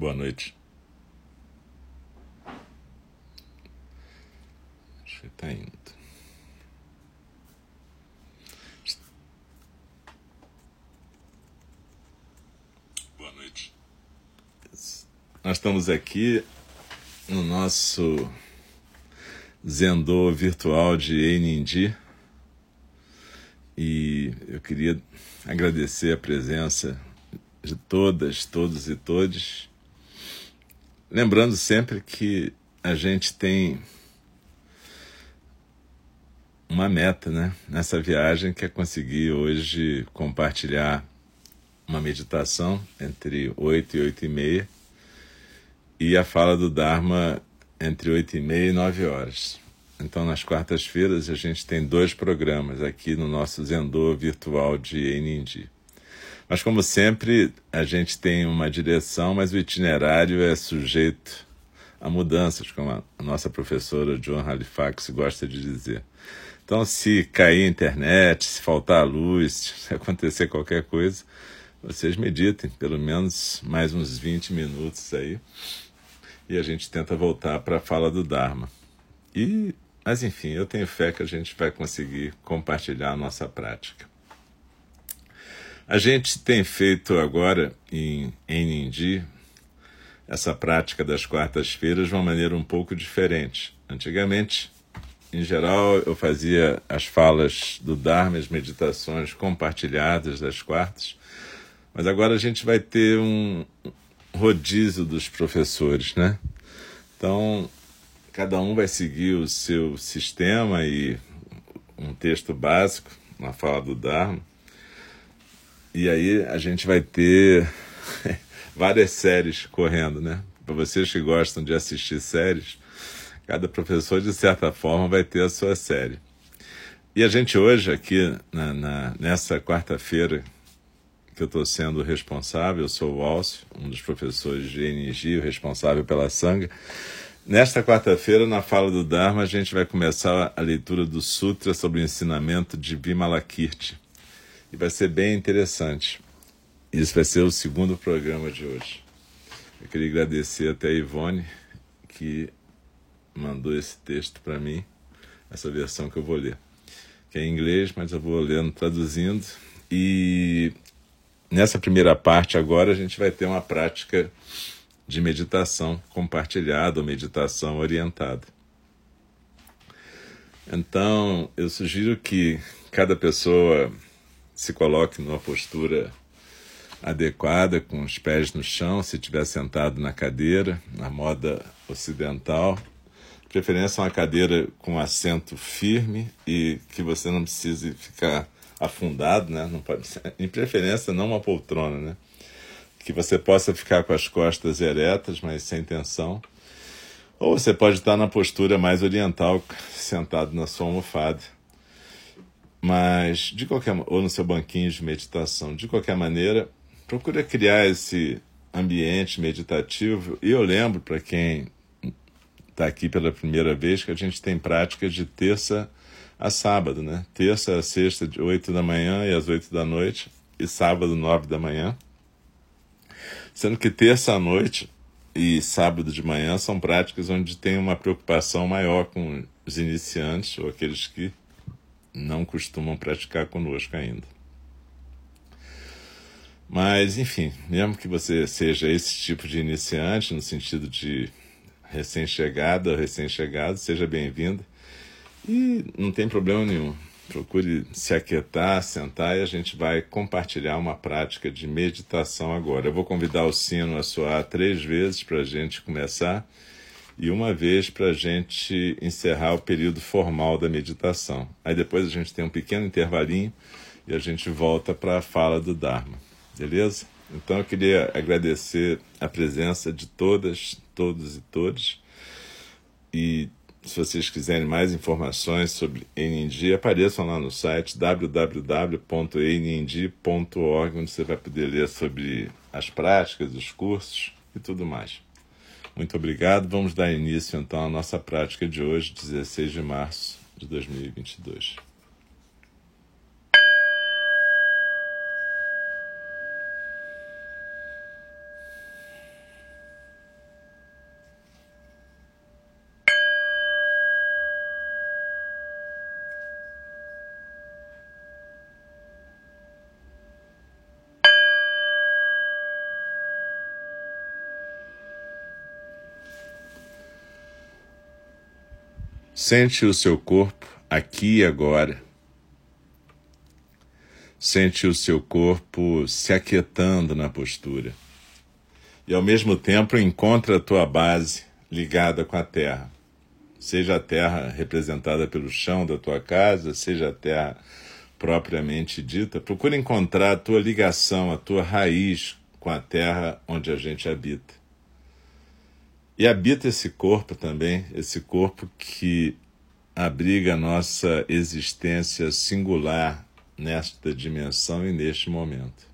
Boa noite. Acho que tá indo. Boa noite. Nós estamos aqui no nosso Zendô virtual de Enindi e eu queria agradecer a presença de todas, todos e todes. Lembrando sempre que a gente tem uma meta né, nessa viagem que é conseguir hoje compartilhar uma meditação entre 8 e 8 e meia e a fala do Dharma entre 8 e meia e 9 horas. Então, nas quartas-feiras, a gente tem dois programas aqui no nosso Zendô virtual de Enindi. Mas, como sempre, a gente tem uma direção, mas o itinerário é sujeito a mudanças, como a nossa professora John Halifax gosta de dizer. Então, se cair a internet, se faltar a luz, se acontecer qualquer coisa, vocês meditem pelo menos mais uns 20 minutos aí e a gente tenta voltar para a fala do Dharma. E, mas enfim, eu tenho fé que a gente vai conseguir compartilhar a nossa prática. A gente tem feito agora em Enindi essa prática das quartas-feiras de uma maneira um pouco diferente. Antigamente, em geral, eu fazia as falas do Dharma, as meditações compartilhadas das quartas, mas agora a gente vai ter um, rodízio dos professores, né? Então, cada um vai seguir o seu sistema e um texto básico, uma fala do Dharma. E aí a gente vai ter várias séries correndo, né? Para vocês que gostam de assistir séries, cada professor, de certa forma, vai ter a sua série. E a gente hoje, aqui na, na nessa quarta-feira, que eu estou sendo responsável, eu sou o Alcio, um dos professores de o responsável pela Sangha. Nesta quarta-feira, na fala do Dharma, a gente vai começar a leitura do Sutra sobre o ensinamento de Vimalakirti. E vai ser bem interessante. Isso vai ser o segundo programa de hoje. Eu queria agradecer até a Ivone, que mandou esse texto para mim, essa versão que eu vou ler. Que é em inglês, mas eu vou lendo, traduzindo. E Nessa primeira parte, agora, a gente vai ter uma prática de meditação compartilhada ou meditação orientada. Então, eu sugiro que cada pessoa se coloque numa postura adequada, com os pés no chão, se estiver sentado na cadeira, na moda ocidental. De preferência, uma cadeira com assento firme e que você não precise ficar afundado, né? Não pode em preferência não uma poltrona, né? Que você possa ficar com as costas eretas, mas sem tensão. Ou você pode estar na postura mais oriental, sentado na sua almofada. Mas de qualquer ou no seu banquinho de meditação, de qualquer maneira, procure criar esse ambiente meditativo. E eu lembro para quem está aqui pela primeira vez que a gente tem prática de terça a sábado, né? Terça a sexta, de 8 da manhã e às 8 da noite, e sábado, 9 da manhã. Sendo que terça à noite e sábado de manhã são práticas onde tem uma preocupação maior com os iniciantes ou aqueles que não costumam praticar conosco ainda. Mas, enfim, mesmo que você seja esse tipo de iniciante, no sentido de recém-chegada ou recém-chegado, seja bem-vindo. E não tem problema nenhum. Procure se aquietar, sentar e a gente vai compartilhar uma prática de meditação agora. Eu vou convidar o sino a soar três vezes para a gente começar e uma vez para a gente encerrar o período formal da meditação. Aí depois a gente tem um pequeno intervalinho e a gente volta para a fala do Dharma. Beleza? Então eu queria agradecer a presença de todas, todos e todas e se vocês quiserem mais informações sobre NND, apareçam lá no site www.nnd.org, onde você vai poder ler sobre as práticas, os cursos e tudo mais. Muito obrigado. Vamos dar início então à nossa prática de hoje, 16 de março de 2022. Sente o seu corpo aqui e agora. Sente o seu corpo se aquietando na postura. E ao mesmo tempo encontra a tua base ligada com a terra. Seja a terra representada pelo chão da tua casa, seja a terra propriamente dita, procura encontrar a tua ligação, a tua raiz com a terra onde a gente habita. E habita esse corpo também, esse corpo que abriga a nossa existência singular nesta dimensão e neste momento.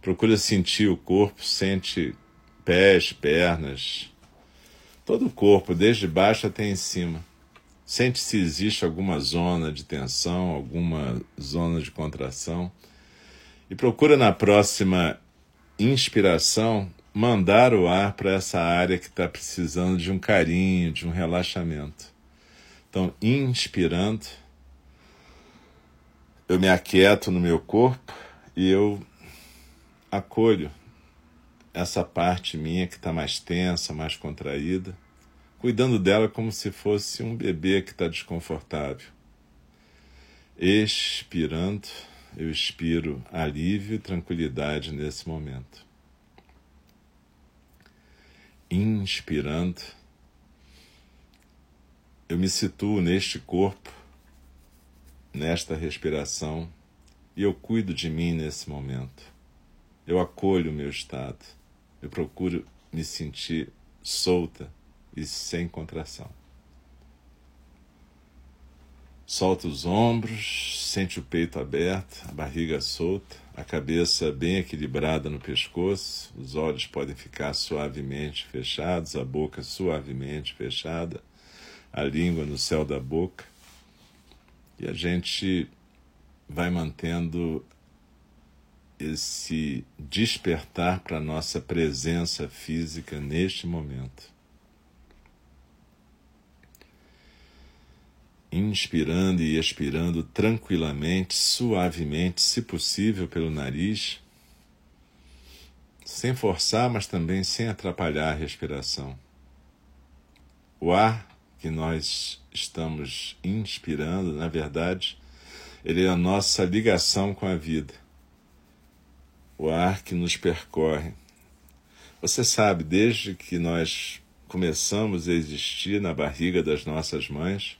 Procura sentir o corpo, sente pés, pernas, todo o corpo, desde baixo até em cima. Sente se existe alguma zona de tensão, alguma zona de contração. E procura na próxima inspiração mandar o ar para essa área que está precisando de um carinho, de um relaxamento. Então, inspirando, eu me aquieto no meu corpo e eu acolho essa parte minha que está mais tensa, mais contraída, cuidando dela como se fosse um bebê que está desconfortável. Expirando, eu expiro alívio e tranquilidade nesse momento inspirando, eu me situo neste corpo, nesta respiração, e eu cuido de mim nesse momento. Eu acolho o meu estado. Eu procuro me sentir solta e sem contração. Solta os ombros, sente o peito aberto, a barriga solta, a cabeça bem equilibrada no pescoço, os olhos podem ficar suavemente fechados, a boca suavemente fechada, a língua no céu da boca. E a gente vai mantendo esse despertar para a nossa presença física neste momento. Inspirando e expirando tranquilamente, suavemente, se possível pelo nariz, sem forçar, mas também sem atrapalhar a respiração. O ar que nós estamos inspirando, na verdade, ele é a nossa ligação com a vida. O ar que nos percorre. Você sabe, desde que nós começamos a existir na barriga das nossas mães,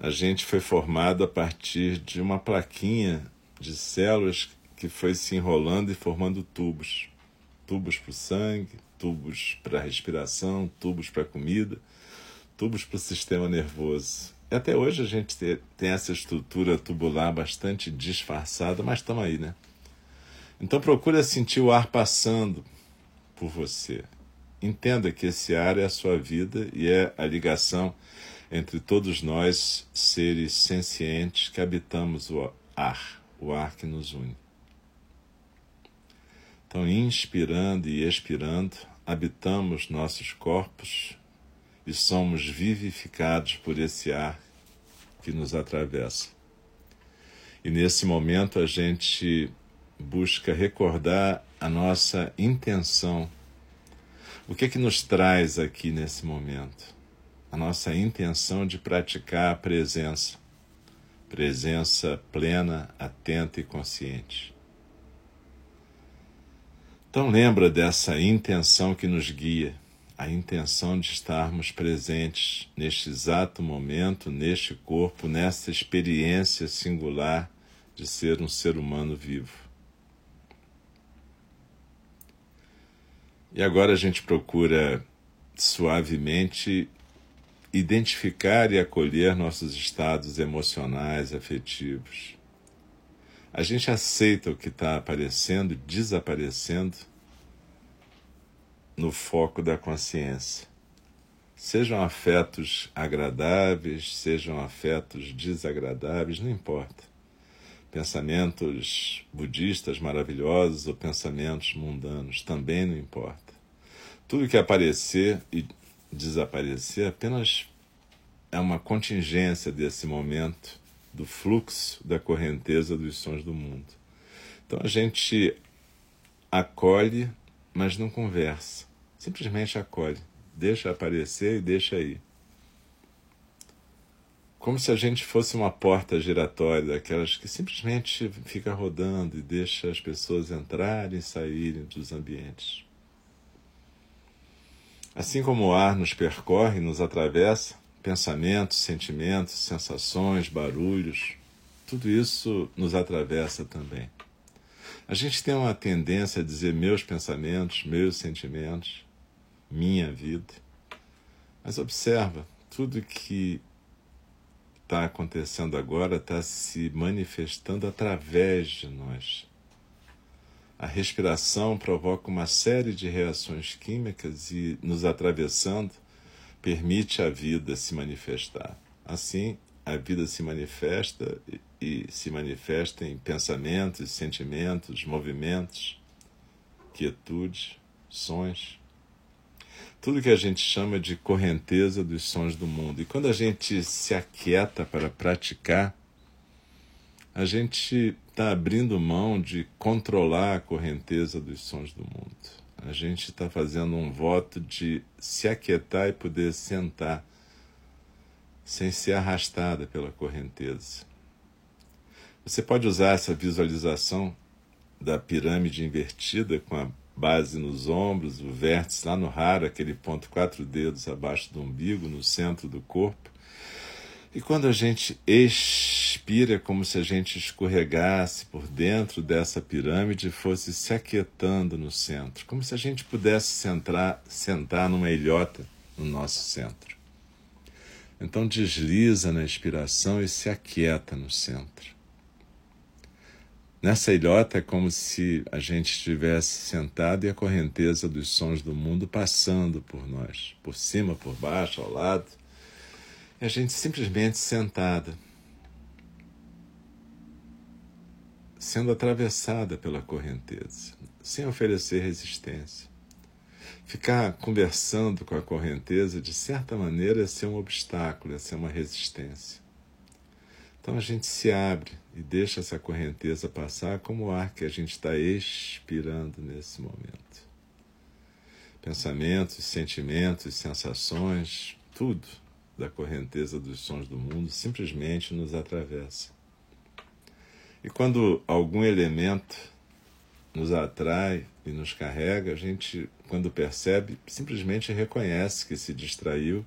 a gente foi formado a partir de uma plaquinha de células que foi se enrolando e formando tubos. Tubos para o sangue, tubos para a respiração, tubos para a comida, tubos para o sistema nervoso. E até hoje a gente tem essa estrutura tubular bastante disfarçada, mas estamos aí, né? Então procure sentir o ar passando por você. Entenda que esse ar é a sua vida e é a ligação entre todos nós, seres sencientes que habitamos o ar, o ar que nos une. Então, inspirando e expirando, habitamos nossos corpos e somos vivificados por esse ar que nos atravessa. E nesse momento a gente busca recordar a nossa intenção. O que é que nos traz aqui nesse momento? A nossa intenção de praticar a presença, presença plena, atenta e consciente. Então lembra dessa intenção que nos guia, a intenção de estarmos presentes neste exato momento, neste corpo, nessa experiência singular de ser um ser humano vivo. E agora a gente procura suavemente identificar e acolher nossos estados emocionais, afetivos. A gente aceita o que está aparecendo, desaparecendo no foco da consciência. Sejam afetos agradáveis, sejam afetos desagradáveis, não importa. Pensamentos budistas maravilhosos ou pensamentos mundanos, também não importa. Tudo que aparecer e desaparecer apenas é uma contingência desse momento do fluxo da correnteza dos sons do mundo. Então a gente acolhe, mas não conversa. Simplesmente acolhe, deixa aparecer e deixa aí. como se a gente fosse uma porta giratória, daquelas que simplesmente fica rodando e deixa as pessoas entrarem e saírem dos ambientes. Assim como o ar nos percorre, nos atravessa, pensamentos, sentimentos, sensações, barulhos, tudo isso nos atravessa também. A gente tem uma tendência a dizer meus pensamentos, meus sentimentos, minha vida. Mas observa, tudo que está acontecendo agora está se manifestando através de nós. A respiração provoca uma série de reações químicas e, nos atravessando, permite a vida se manifestar. Assim, a vida se manifesta e se manifesta em pensamentos, sentimentos, movimentos, quietude, sons. Tudo que a gente chama de correnteza dos sons do mundo. E quando a gente se aquieta para praticar, a gente está abrindo mão de controlar a correnteza dos sons do mundo. A gente está fazendo um voto de se aquietar e poder sentar sem ser arrastada pela correnteza. Você pode usar essa visualização da pirâmide invertida com a base nos ombros, o vértice lá no raro, aquele ponto quatro dedos abaixo do umbigo, no centro do corpo, e quando a gente expira, é como se a gente escorregasse por dentro dessa pirâmide e fosse se aquietando no centro, como se a gente pudesse centrar, sentar numa ilhota no nosso centro. Então desliza na expiração e se aquieta no centro. Nessa ilhota é como se a gente estivesse sentado e a correnteza dos sons do mundo passando por nós, por cima, por baixo, ao lado é a gente simplesmente sentada, sendo atravessada pela correnteza, sem oferecer resistência. Ficar conversando com a correnteza, de certa maneira, é ser um obstáculo, é ser uma resistência. Então a gente se abre e deixa essa correnteza passar como o ar que a gente está expirando nesse momento. Pensamentos, sentimentos, sensações, tudo da correnteza dos sons do mundo simplesmente nos atravessa. E quando algum elemento nos atrai e nos carrega, a gente, quando percebe, simplesmente reconhece que se distraiu,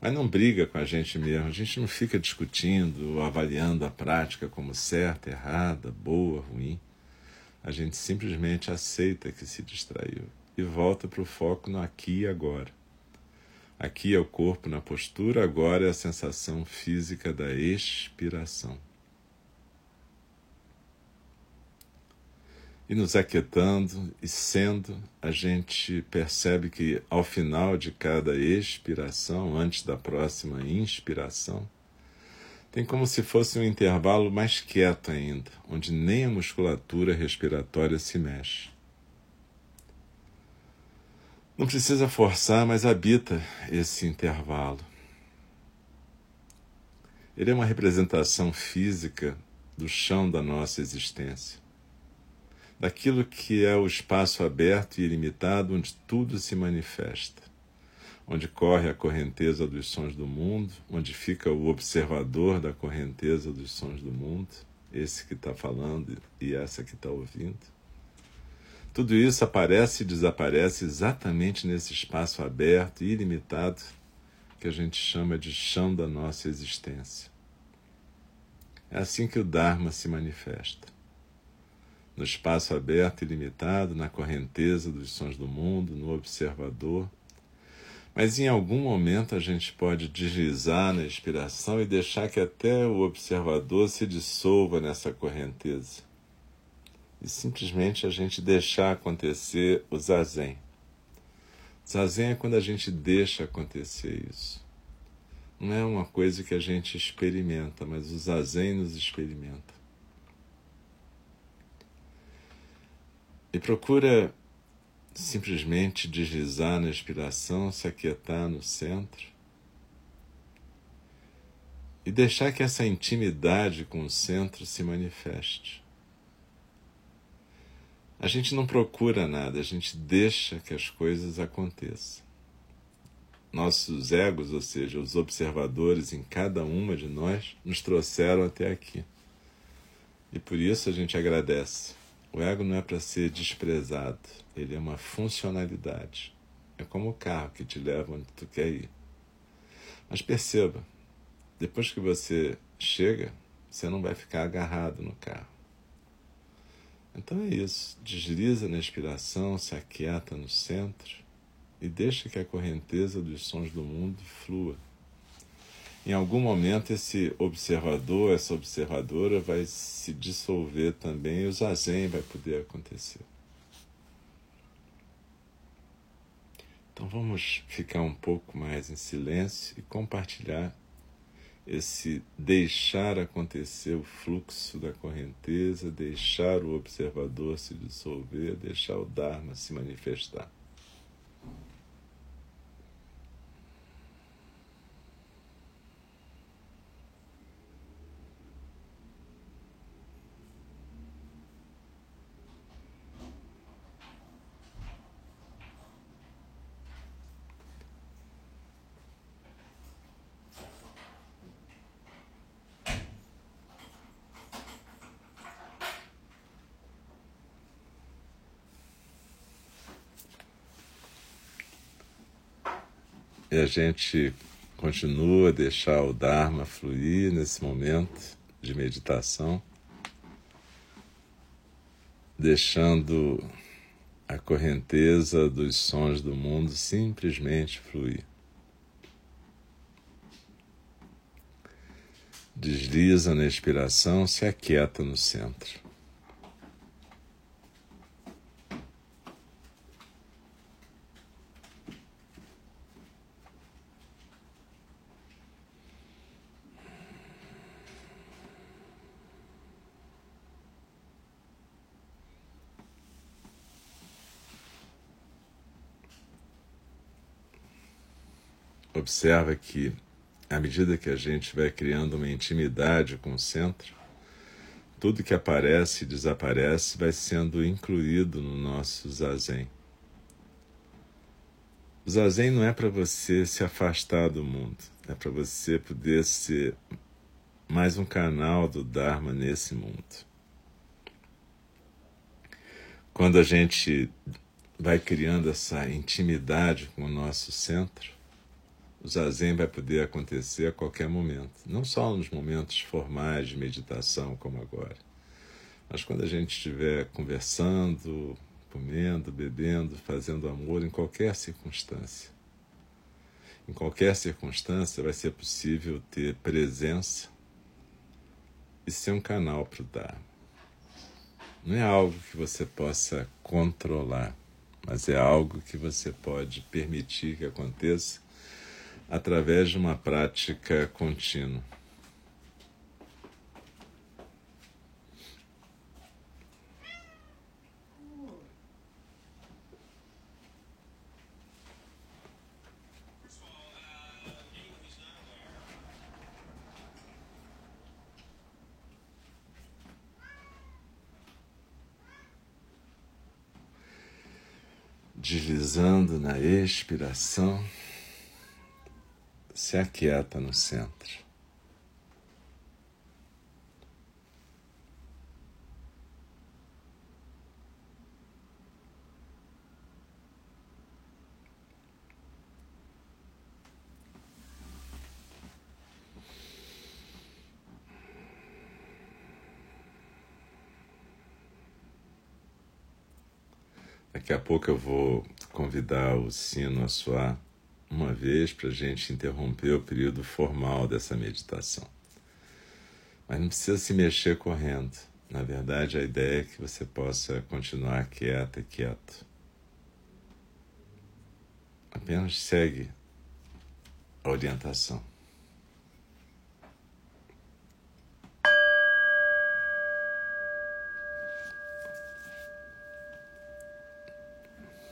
mas não briga com a gente mesmo. A gente não fica discutindo avaliando a prática como certa, errada, boa, ruim. A gente simplesmente aceita que se distraiu e volta para o foco no aqui e agora. Aqui é o corpo na postura, agora é a sensação física da expiração. E nos aquietando e sendo, a gente percebe que ao final de cada expiração, antes da próxima inspiração, tem como se fosse um intervalo mais quieto ainda, onde nem a musculatura respiratória se mexe. Não precisa forçar, mas habita esse intervalo. Ele é uma representação física do chão da nossa existência, daquilo que é o espaço aberto e ilimitado onde tudo se manifesta, onde corre a correnteza dos sons do mundo, onde fica o observador da correnteza dos sons do mundo, esse que está falando e essa que está ouvindo tudo isso aparece e desaparece exatamente nesse espaço aberto e ilimitado que a gente chama de chão da nossa existência. É assim que o Dharma se manifesta. No espaço aberto e limitado, na correnteza dos sons do mundo, no observador. Mas em algum momento a gente pode deslizar na inspiração e deixar que até o observador se dissolva nessa correnteza e simplesmente a gente deixar acontecer o zazen. Zazen é quando a gente deixa acontecer isso. Não é uma coisa que a gente experimenta, mas o zazen nos experimenta. E procura simplesmente deslizar na inspiração, se aquietar no centro e deixar que essa intimidade com o centro se manifeste. A gente não procura nada, a gente deixa que as coisas aconteçam. nossos egos, ou seja, os observadores em cada uma de nós, nos trouxeram até aqui. E por isso a gente agradece. O ego não é para ser desprezado, ele é uma funcionalidade. É como o carro que te leva onde tu quer ir. Mas perceba, depois que você chega, você não vai ficar agarrado no carro. Então é isso. Desliza na inspiração, se aquieta no centro e deixa que a correnteza dos sons do mundo flua. Em algum momento, esse observador, essa observadora vai se dissolver também e o zazen vai poder acontecer. Então vamos ficar um pouco mais em silêncio e compartilhar esse deixar acontecer o fluxo da correnteza, deixar o observador se dissolver, deixar o Dharma se manifestar. E a gente continua a deixar o Dharma fluir nesse momento de meditação, deixando a correnteza dos sons do mundo simplesmente fluir. Desliza na expiração, se aquieta no centro. Observa que, à medida que a gente vai criando uma intimidade com o centro, tudo que aparece e desaparece vai sendo incluído no nosso zazen. O zazen não é para você se afastar do mundo, é para você poder ser mais um canal do Dharma nesse mundo. Quando a gente vai criando essa intimidade com o nosso centro, o zazen vai poder acontecer a qualquer momento, não só nos momentos formais de meditação como agora, mas quando a gente estiver conversando, comendo, bebendo, fazendo amor em qualquer circunstância. Em qualquer circunstância vai ser possível ter presença e ser um canal para o dar. Não é algo que você possa controlar, mas é algo que você pode permitir que aconteça através de uma prática contínua. Deslizando na expiração se aquieta no centro. Daqui a pouco eu vou convidar o sino a soar uma vez para a gente interromper o período formal dessa meditação. Mas não precisa se mexer correndo. Na verdade, a ideia é que você possa continuar quieta e quieto. Apenas segue a orientação.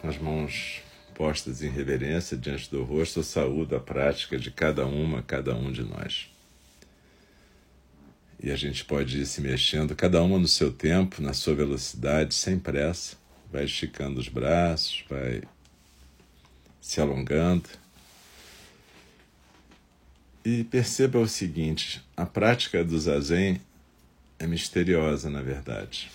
As mãos postas em reverência diante do rosto, eu saúdo a prática de cada uma, cada um de nós. E a gente pode ir se mexendo, cada uma no seu tempo, na sua velocidade, sem pressa. Vai esticando os braços, vai se alongando. E perceba o seguinte: a prática do zazen é misteriosa, na verdade.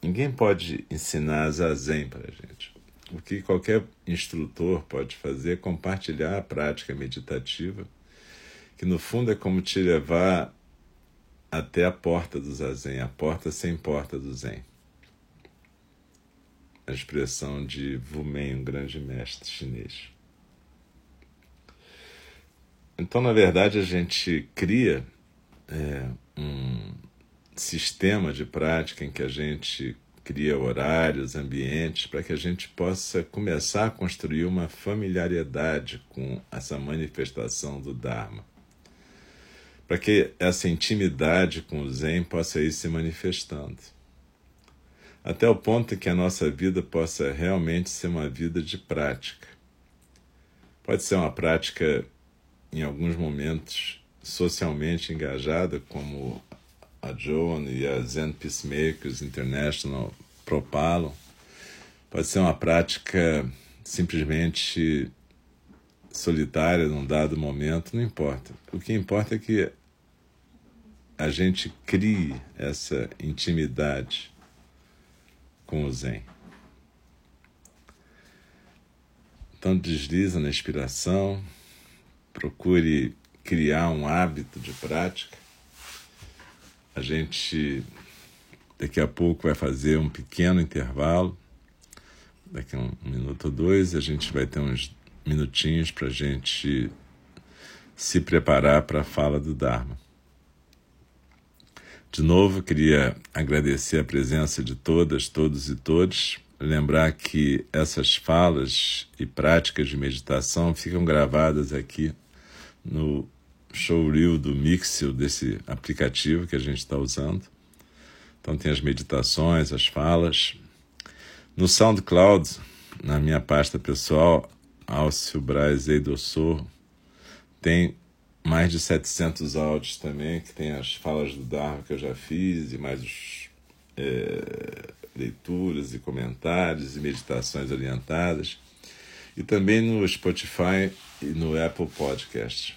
Ninguém pode ensinar zazen para a gente. O que qualquer instrutor pode fazer é compartilhar a prática meditativa, que no fundo é como te levar até a porta do zazen, a porta sem porta do zen. A expressão de Wu Mei, um grande mestre chinês. Então, na verdade, a gente cria é, um sistema de prática em que a gente cria horários, ambientes, para que a gente possa começar a construir uma familiaridade com essa manifestação do Dharma. Para que essa intimidade com o Zen possa ir se manifestando. Até o ponto em que a nossa vida possa realmente ser uma vida de prática. Pode ser uma prática, em alguns momentos, socialmente engajada, como a Joan e a Zen Peacemakers International propalam, pode ser uma prática simplesmente solitária num dado momento, não importa. O que importa é que a gente crie essa intimidade com o Zen. Então desliza na inspiração, procure criar um hábito de prática a gente daqui a pouco vai fazer um pequeno intervalo. Daqui a um minuto ou dois, a gente vai ter uns minutinhos para a gente se preparar para a fala do Dharma. De novo, queria agradecer a presença de todas, todos e todos. Lembrar que essas falas e práticas de meditação ficam gravadas aqui no showreel do Mixel, desse aplicativo que a gente está usando. Então tem as meditações, as falas. No SoundCloud, na minha pasta pessoal, Alcio Braz Eidossor, tem mais de 700 áudios também, que tem as falas do Dharma que eu já fiz, e mais os, é, leituras e comentários e meditações orientadas. E também no Spotify e no Apple Podcast.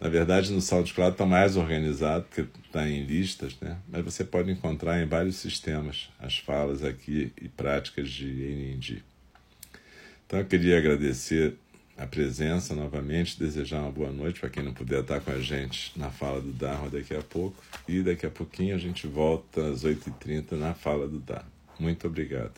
Na verdade, no SoundCloud está mais organizado, porque está em listas, né? mas você pode encontrar em vários sistemas as falas aqui e práticas de NND. Então, eu queria agradecer a presença novamente, desejar uma boa noite para quem não puder estar com a gente na fala do Dharma daqui a pouco. E daqui a pouquinho a gente volta às 8h30 na fala do Dharma. Muito obrigado.